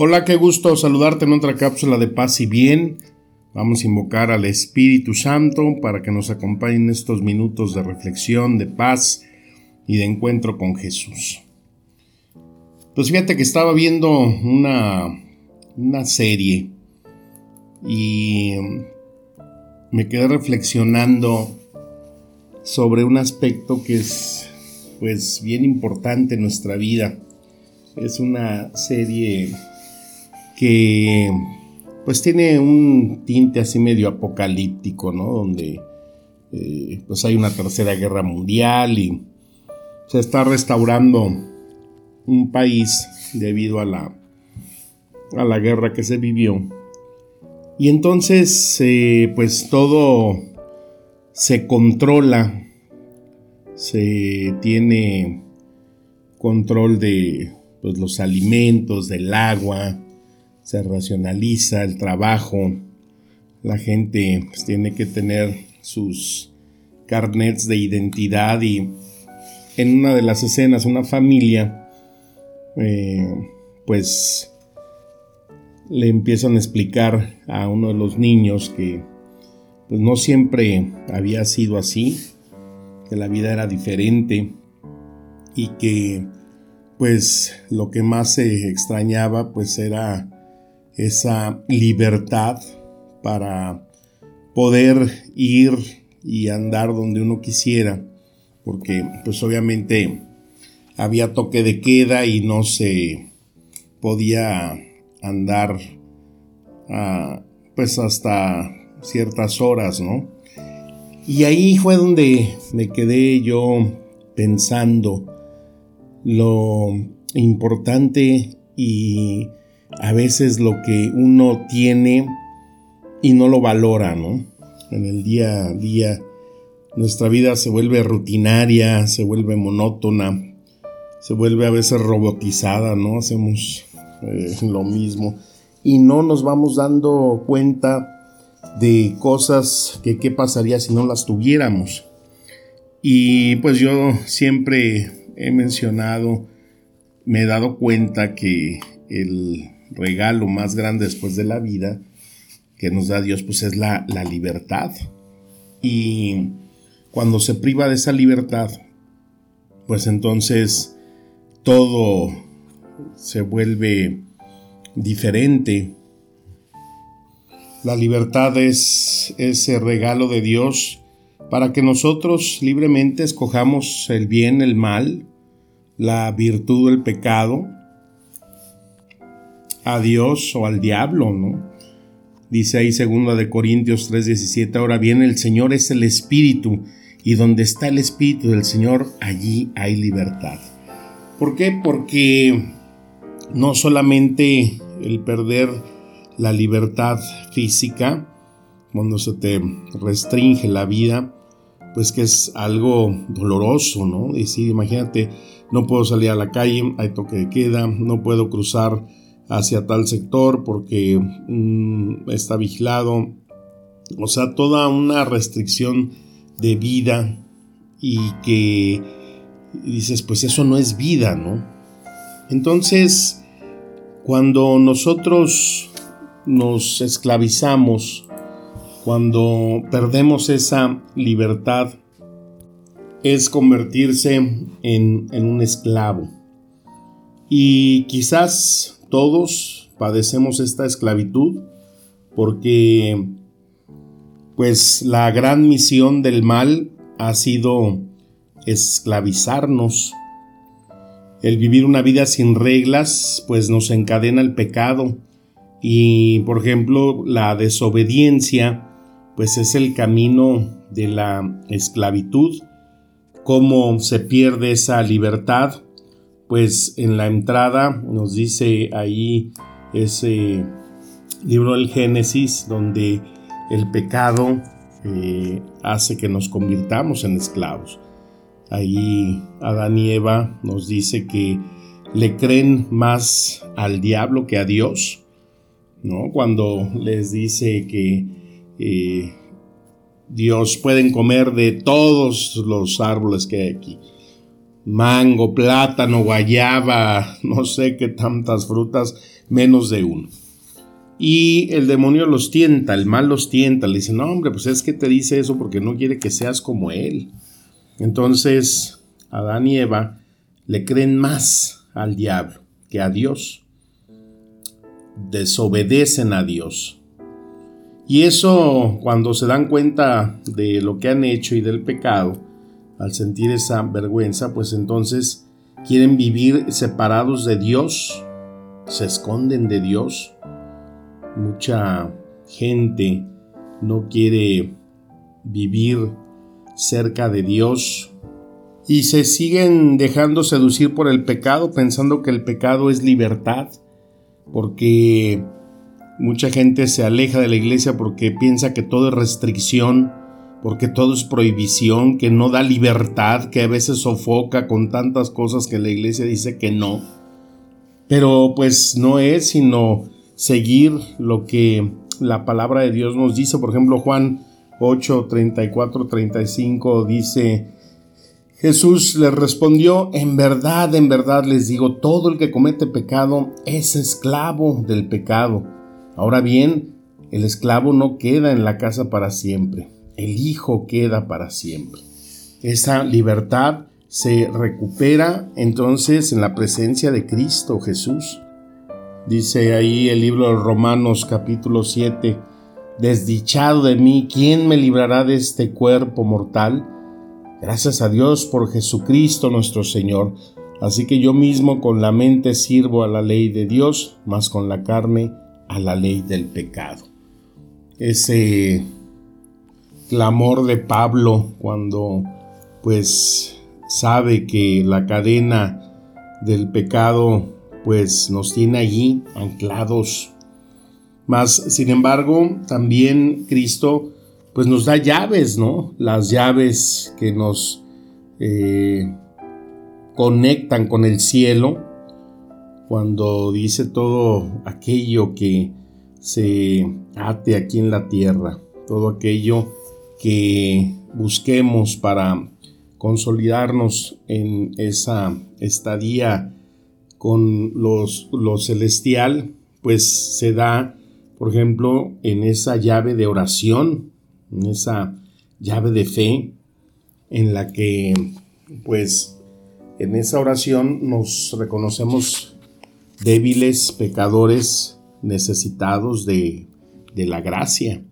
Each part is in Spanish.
Hola, qué gusto saludarte en otra cápsula de paz y bien. Vamos a invocar al Espíritu Santo para que nos acompañe en estos minutos de reflexión, de paz y de encuentro con Jesús. Pues fíjate que estaba viendo una, una serie y me quedé reflexionando sobre un aspecto que es pues bien importante en nuestra vida. Es una serie que pues tiene un tinte así medio apocalíptico, ¿no? Donde eh, pues hay una tercera guerra mundial y se está restaurando un país debido a la, a la guerra que se vivió. Y entonces eh, pues todo se controla, se tiene control de pues, los alimentos, del agua, se racionaliza el trabajo, la gente pues, tiene que tener sus carnets de identidad y en una de las escenas una familia eh, pues le empiezan a explicar a uno de los niños que pues no siempre había sido así, que la vida era diferente y que pues lo que más se extrañaba pues era esa libertad para poder ir y andar donde uno quisiera, porque pues obviamente había toque de queda y no se podía andar ah, pues hasta ciertas horas, ¿no? Y ahí fue donde me quedé yo pensando lo importante y a veces lo que uno tiene y no lo valora, ¿no? En el día a día nuestra vida se vuelve rutinaria, se vuelve monótona, se vuelve a veces robotizada, ¿no? Hacemos eh, lo mismo y no nos vamos dando cuenta de cosas que qué pasaría si no las tuviéramos. Y pues yo siempre he mencionado, me he dado cuenta que el regalo más grande después de la vida que nos da Dios, pues es la, la libertad. Y cuando se priva de esa libertad, pues entonces todo se vuelve diferente. La libertad es ese regalo de Dios para que nosotros libremente escojamos el bien, el mal, la virtud, el pecado, a Dios o al diablo, ¿no? Dice ahí segunda de Corintios 3:17, ahora bien el Señor es el Espíritu y donde está el Espíritu del Señor, allí hay libertad. ¿Por qué? Porque no solamente el perder la libertad física, cuando se te restringe la vida, pues que es algo doloroso, ¿no? Decir, imagínate, no puedo salir a la calle, hay toque de queda, no puedo cruzar hacia tal sector porque mm, está vigilado. O sea, toda una restricción de vida y que dices, pues eso no es vida, ¿no? Entonces, cuando nosotros nos esclavizamos, cuando perdemos esa libertad, es convertirse en, en un esclavo. Y quizás todos padecemos esta esclavitud porque pues la gran misión del mal ha sido esclavizarnos. El vivir una vida sin reglas pues nos encadena el pecado. Y por ejemplo la desobediencia pues es el camino de la esclavitud, cómo se pierde esa libertad pues en la entrada nos dice ahí ese libro del Génesis donde el pecado eh, hace que nos convirtamos en esclavos. Ahí Adán y Eva nos dice que le creen más al diablo que a Dios, ¿no? Cuando les dice que eh, Dios pueden comer de todos los árboles que hay aquí. Mango, plátano, guayaba, no sé qué tantas frutas, menos de uno. Y el demonio los tienta, el mal los tienta, le dice, no hombre, pues es que te dice eso porque no quiere que seas como él. Entonces, Adán y Eva le creen más al diablo que a Dios. Desobedecen a Dios. Y eso, cuando se dan cuenta de lo que han hecho y del pecado, al sentir esa vergüenza, pues entonces quieren vivir separados de Dios, se esconden de Dios. Mucha gente no quiere vivir cerca de Dios y se siguen dejando seducir por el pecado pensando que el pecado es libertad, porque mucha gente se aleja de la iglesia porque piensa que todo es restricción, porque todo es prohibición, que no da libertad, que a veces sofoca con tantas cosas que la iglesia dice que no. Pero pues no es sino seguir lo que la palabra de Dios nos dice. Por ejemplo, Juan 8, 34, 35 dice, Jesús les respondió, en verdad, en verdad les digo, todo el que comete pecado es esclavo del pecado. Ahora bien, el esclavo no queda en la casa para siempre, el Hijo queda para siempre. Esa libertad se recupera entonces en la presencia de Cristo Jesús. Dice ahí el libro de Romanos capítulo 7, Desdichado de mí, ¿quién me librará de este cuerpo mortal? Gracias a Dios por Jesucristo nuestro Señor. Así que yo mismo con la mente sirvo a la ley de Dios, más con la carne a la ley del pecado. Ese clamor de Pablo cuando pues sabe que la cadena del pecado pues nos tiene allí anclados mas, sin embargo, también Cristo pues nos da llaves, ¿no? Las llaves que nos eh, conectan con el cielo, cuando dice todo aquello que se ate aquí en la tierra, todo aquello que busquemos para consolidarnos en esa estadía con los, lo celestial, pues se da por ejemplo, en esa llave de oración, en esa llave de fe, en la que, pues, en esa oración nos reconocemos débiles, pecadores, necesitados de, de la gracia.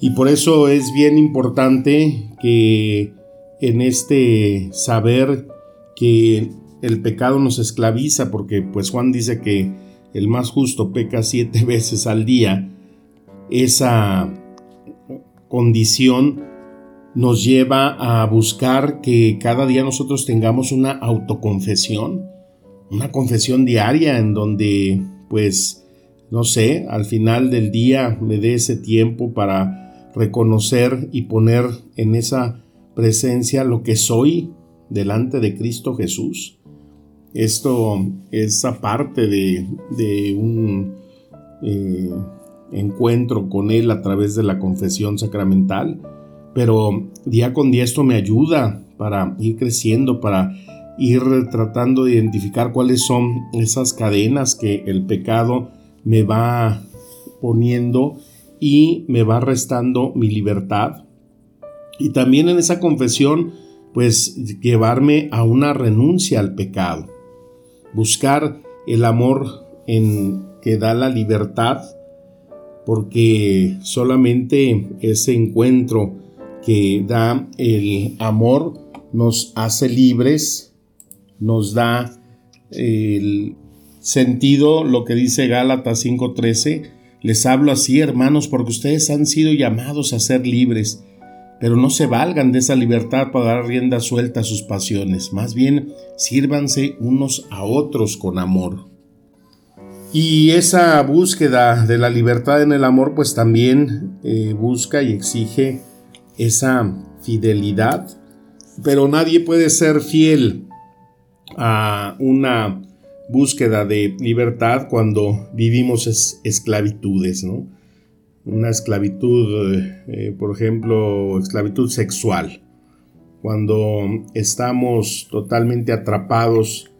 Y por eso es bien importante que en este saber que el pecado nos esclaviza, porque pues Juan dice que el más justo peca siete veces al día, esa condición nos lleva a buscar que cada día nosotros tengamos una autoconfesión, una confesión diaria en donde, pues, no sé, al final del día me dé ese tiempo para reconocer y poner en esa presencia lo que soy delante de Cristo Jesús. Esto es aparte de, de un eh, encuentro con Él a través de la confesión sacramental, pero día con día esto me ayuda para ir creciendo, para ir tratando de identificar cuáles son esas cadenas que el pecado me va poniendo y me va restando mi libertad. Y también en esa confesión, pues llevarme a una renuncia al pecado buscar el amor en que da la libertad, porque solamente ese encuentro que da el amor nos hace libres, nos da el sentido, lo que dice Gálatas 5:13, les hablo así hermanos porque ustedes han sido llamados a ser libres pero no se valgan de esa libertad para dar rienda suelta a sus pasiones, más bien sírvanse unos a otros con amor. Y esa búsqueda de la libertad en el amor pues también eh, busca y exige esa fidelidad, pero nadie puede ser fiel a una búsqueda de libertad cuando vivimos esclavitudes, ¿no? Una esclavitud, eh, por ejemplo, esclavitud sexual, cuando estamos totalmente atrapados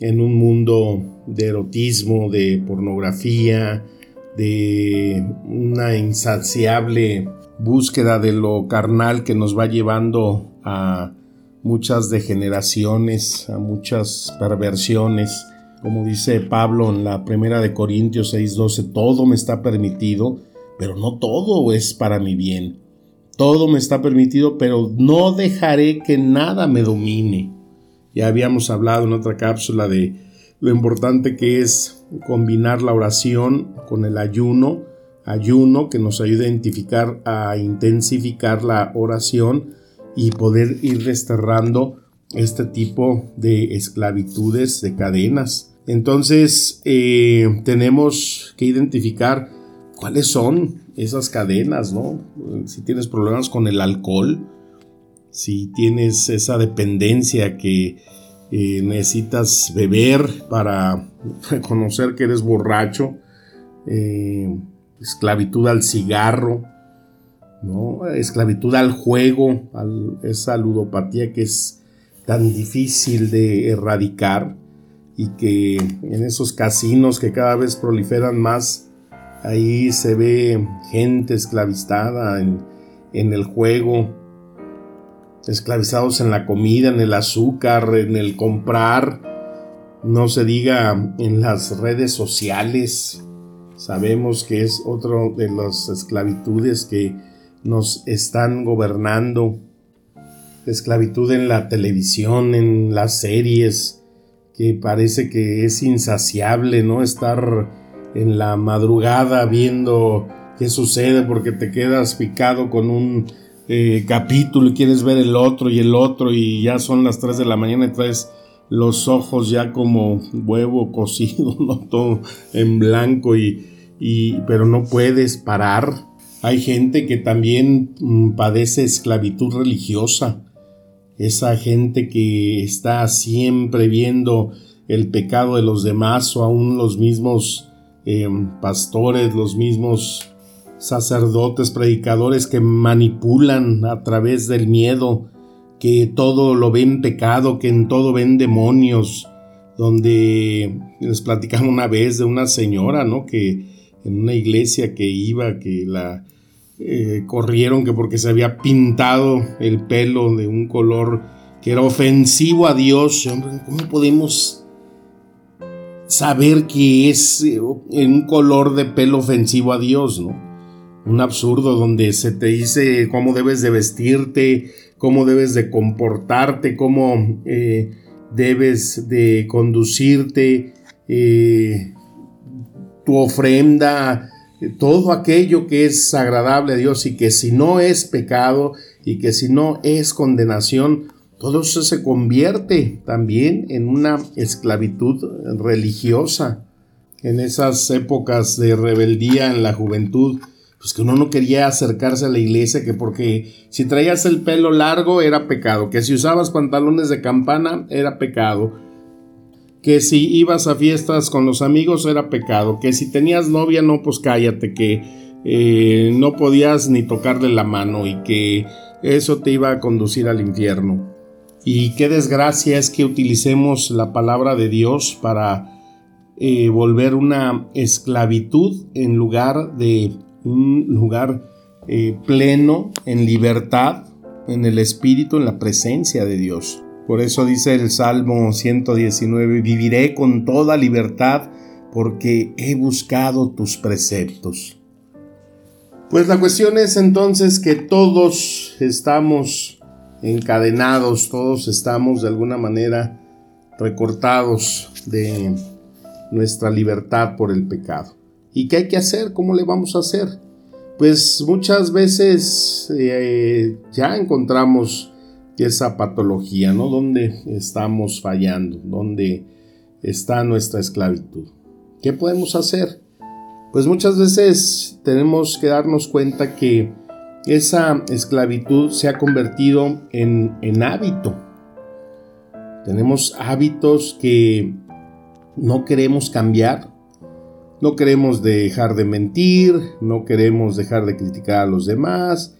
en un mundo de erotismo, de pornografía, de una insaciable búsqueda de lo carnal que nos va llevando a muchas degeneraciones, a muchas perversiones. Como dice Pablo en la primera de Corintios 6:12, todo me está permitido, pero no todo es para mi bien. Todo me está permitido, pero no dejaré que nada me domine. Ya habíamos hablado en otra cápsula de lo importante que es combinar la oración con el ayuno, ayuno que nos ayuda a identificar, a intensificar la oración y poder ir desterrando este tipo de esclavitudes, de cadenas. Entonces eh, tenemos que identificar cuáles son esas cadenas, ¿no? Si tienes problemas con el alcohol, si tienes esa dependencia que eh, necesitas beber para reconocer que eres borracho, eh, esclavitud al cigarro, esclavitud al juego, a esa ludopatía que es tan difícil de erradicar y que en esos casinos que cada vez proliferan más, ahí se ve gente esclavizada en, en el juego, esclavizados en la comida, en el azúcar, en el comprar, no se diga en las redes sociales. Sabemos que es otro de las esclavitudes que nos están gobernando. Esclavitud en la televisión, en las series, que parece que es insaciable, ¿no? Estar en la madrugada viendo qué sucede porque te quedas picado con un eh, capítulo y quieres ver el otro y el otro y ya son las 3 de la mañana y traes los ojos ya como huevo cocido, ¿no? Todo en blanco y, y pero no puedes parar. Hay gente que también mm, padece esclavitud religiosa. Esa gente que está siempre viendo el pecado de los demás o aún los mismos em, pastores, los mismos sacerdotes, predicadores que manipulan a través del miedo, que todo lo ven pecado, que en todo ven demonios, donde les platicamos una vez de una señora, ¿no? Que en una iglesia que iba, que la eh, corrieron que porque se había pintado el pelo de un color que era ofensivo a Dios. ¿Cómo podemos saber que es eh, un color de pelo ofensivo a Dios, no? un absurdo donde se te dice cómo debes de vestirte, cómo debes de comportarte, cómo eh, debes de conducirte, tu ofrenda, todo aquello que es agradable a Dios y que si no es pecado y que si no es condenación, todo eso se convierte también en una esclavitud religiosa. En esas épocas de rebeldía en la juventud, pues que uno no quería acercarse a la iglesia, que porque si traías el pelo largo era pecado, que si usabas pantalones de campana era pecado, que si ibas a fiestas con los amigos era pecado, que si tenías novia no, pues cállate, que eh, no podías ni tocarle la mano y que eso te iba a conducir al infierno. Y qué desgracia es que utilicemos la palabra de Dios para eh, volver una esclavitud en lugar de un lugar eh, pleno en libertad, en el Espíritu, en la presencia de Dios. Por eso dice el Salmo 119, viviré con toda libertad porque he buscado tus preceptos. Pues la cuestión es entonces que todos estamos encadenados, todos estamos de alguna manera recortados de nuestra libertad por el pecado. ¿Y qué hay que hacer? ¿Cómo le vamos a hacer? pues muchas veces eh, ya encontramos esa patología, ¿no? Donde estamos fallando, donde está nuestra esclavitud. ¿Qué podemos hacer? Pues muchas veces tenemos que darnos cuenta que esa esclavitud se ha convertido en, en hábito. Tenemos hábitos que no queremos cambiar, no queremos dejar de mentir, no queremos dejar de criticar a los demás,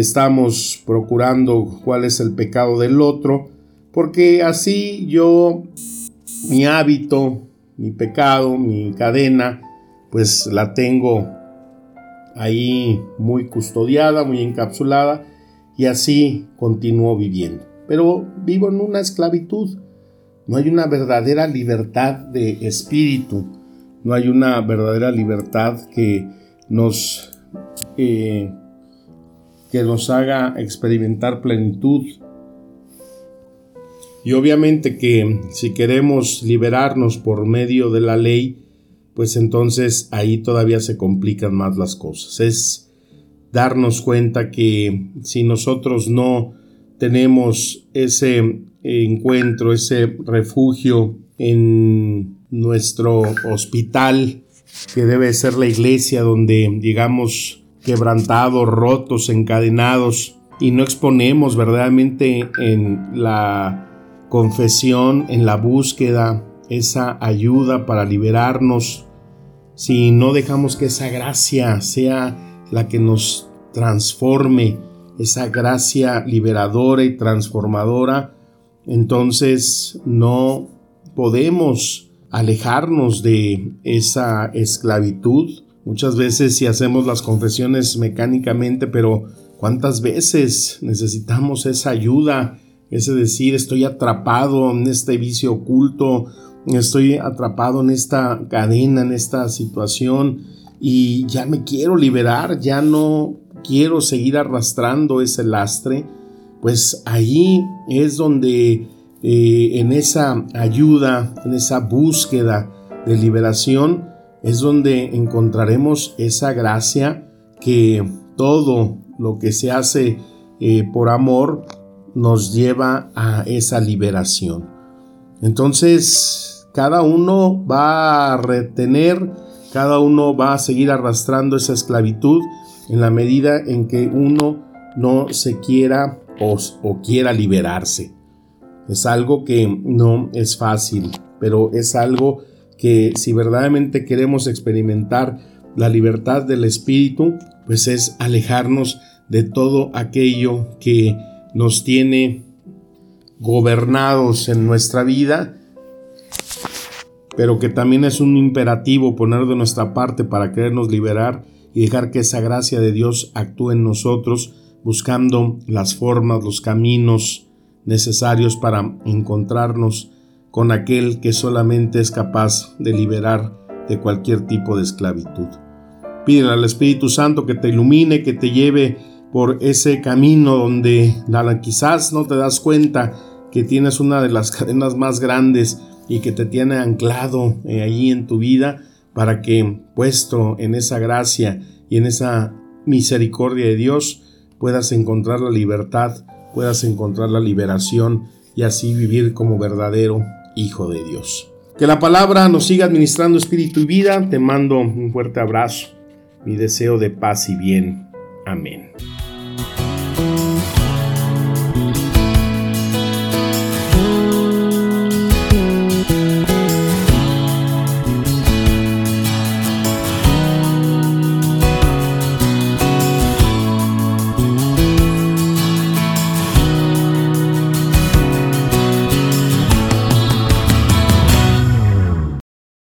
estamos procurando cuál es el pecado del otro, porque así yo, mi hábito, mi pecado, mi cadena, pues la tengo ahí muy custodiada, muy encapsulada, y así continúo viviendo. Pero vivo en una esclavitud. No hay una verdadera libertad de espíritu. No hay una verdadera libertad que nos, eh, que nos haga experimentar plenitud. Y obviamente que si queremos liberarnos por medio de la ley, pues entonces ahí todavía se complican más las cosas. Es darnos cuenta que si nosotros no tenemos ese encuentro, ese refugio en nuestro hospital, que debe ser la iglesia donde llegamos quebrantados, rotos, encadenados y no exponemos verdaderamente en la confesión, en la búsqueda, esa ayuda para liberarnos, si no dejamos que esa gracia sea la que nos transforme, esa gracia liberadora y transformadora, entonces no podemos alejarnos de esa esclavitud. Muchas veces si hacemos las confesiones mecánicamente, pero ¿cuántas veces necesitamos esa ayuda? Ese decir, estoy atrapado en este vicio oculto, estoy atrapado en esta cadena, en esta situación y ya me quiero liberar, ya no quiero seguir arrastrando ese lastre, pues ahí es donde eh, en esa ayuda, en esa búsqueda de liberación, es donde encontraremos esa gracia que todo lo que se hace eh, por amor nos lleva a esa liberación. Entonces, cada uno va a retener, cada uno va a seguir arrastrando esa esclavitud en la medida en que uno no se quiera o, quiera liberarse. Es algo que no es fácil, pero es algo que si verdaderamente queremos experimentar la libertad del espíritu, pues es alejarnos de todo aquello que nos tiene gobernados en nuestra vida, pero que también es un imperativo poner de nuestra parte para querernos liberar y dejar que esa gracia de Dios actúe en nosotros, buscando las formas, los caminos necesarios para encontrarnos con aquel que solamente es capaz de liberar de cualquier tipo de esclavitud. Pídele al Espíritu Santo que te ilumine, que te lleve por ese camino donde quizás no te das cuenta que tienes una de las cadenas más grandes y que te tiene anclado eh, allí en tu vida, para que, puesto en esa gracia y en esa misericordia de Dios, puedas encontrar la libertad, puedas encontrar la liberación y así vivir como verdadero Hijo de Dios. Que la palabra nos siga administrando espíritu y vida. Te mando un fuerte abrazo, mi deseo de paz y bien. Amén.